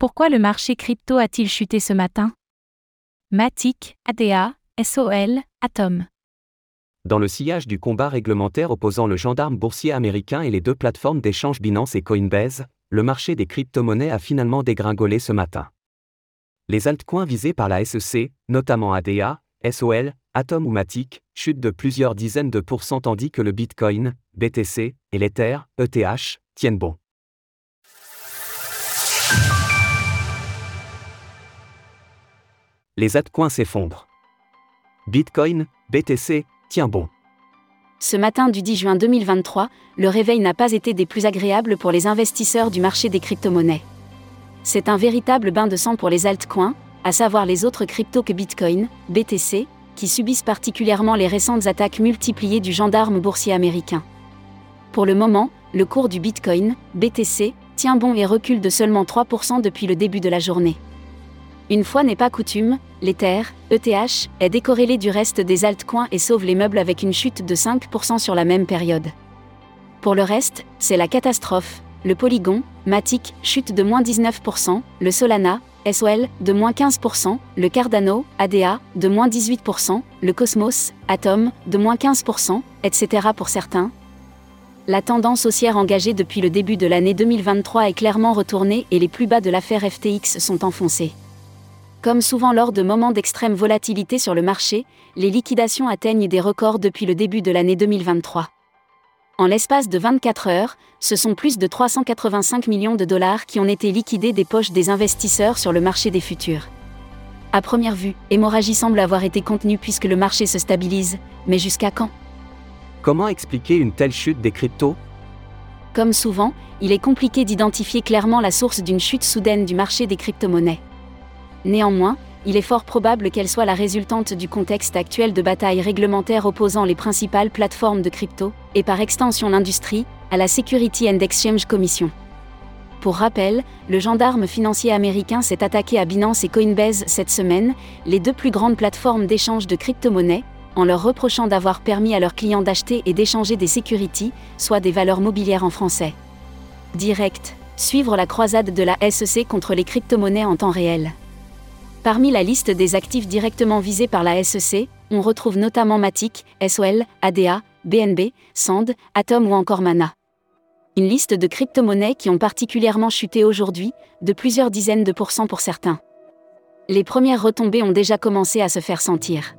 Pourquoi le marché crypto a-t-il chuté ce matin? Matic, ADA, SOL, Atom. Dans le sillage du combat réglementaire opposant le gendarme boursier américain et les deux plateformes d'échange Binance et Coinbase, le marché des crypto-monnaies a finalement dégringolé ce matin. Les altcoins visés par la SEC, notamment ADA, SOL, Atom ou Matic, chutent de plusieurs dizaines de pourcents tandis que le Bitcoin, BTC et l'Ether, ETH, tiennent bon. Les altcoins s'effondrent. Bitcoin, BTC, tient bon. Ce matin du 10 juin 2023, le réveil n'a pas été des plus agréables pour les investisseurs du marché des crypto-monnaies. C'est un véritable bain de sang pour les altcoins, à savoir les autres cryptos que Bitcoin, BTC, qui subissent particulièrement les récentes attaques multipliées du gendarme boursier américain. Pour le moment, le cours du Bitcoin, BTC, tient bon et recule de seulement 3% depuis le début de la journée. Une fois n'est pas coutume, l'Ether, ETH, est décorrélé du reste des altcoins et sauve les meubles avec une chute de 5% sur la même période. Pour le reste, c'est la catastrophe. Le Polygon, Matic, chute de moins 19%, le Solana, SOL, de moins 15%, le Cardano, ADA, de moins 18%, le Cosmos, Atom, de moins 15%, etc. pour certains. La tendance haussière engagée depuis le début de l'année 2023 est clairement retournée et les plus bas de l'affaire FTX sont enfoncés. Comme souvent lors de moments d'extrême volatilité sur le marché, les liquidations atteignent des records depuis le début de l'année 2023. En l'espace de 24 heures, ce sont plus de 385 millions de dollars qui ont été liquidés des poches des investisseurs sur le marché des futurs. À première vue, hémorragie semble avoir été contenue puisque le marché se stabilise, mais jusqu'à quand? Comment expliquer une telle chute des cryptos? Comme souvent, il est compliqué d'identifier clairement la source d'une chute soudaine du marché des crypto-monnaies. Néanmoins, il est fort probable qu'elle soit la résultante du contexte actuel de bataille réglementaire opposant les principales plateformes de crypto, et par extension l'industrie, à la Security and Exchange Commission. Pour rappel, le gendarme financier américain s'est attaqué à Binance et Coinbase cette semaine, les deux plus grandes plateformes d'échange de crypto-monnaies, en leur reprochant d'avoir permis à leurs clients d'acheter et d'échanger des securities, soit des valeurs mobilières en français. Direct, suivre la croisade de la SEC contre les crypto-monnaies en temps réel. Parmi la liste des actifs directement visés par la SEC, on retrouve notamment Matic, SOL, ADA, BNB, Sand, Atom ou encore Mana. Une liste de crypto-monnaies qui ont particulièrement chuté aujourd'hui, de plusieurs dizaines de pourcents pour certains. Les premières retombées ont déjà commencé à se faire sentir.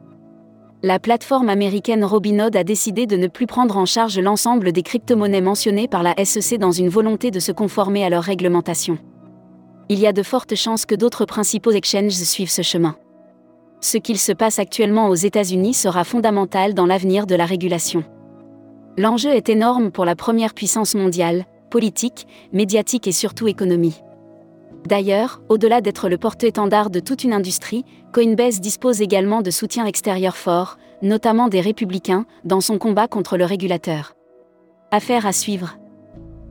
La plateforme américaine Robinhood a décidé de ne plus prendre en charge l'ensemble des crypto-monnaies mentionnées par la SEC dans une volonté de se conformer à leur réglementation il y a de fortes chances que d'autres principaux exchanges suivent ce chemin. Ce qu'il se passe actuellement aux États-Unis sera fondamental dans l'avenir de la régulation. L'enjeu est énorme pour la première puissance mondiale, politique, médiatique et surtout économie. D'ailleurs, au-delà d'être le porte-étendard de toute une industrie, Coinbase dispose également de soutien extérieur fort, notamment des républicains, dans son combat contre le régulateur. Affaire à suivre.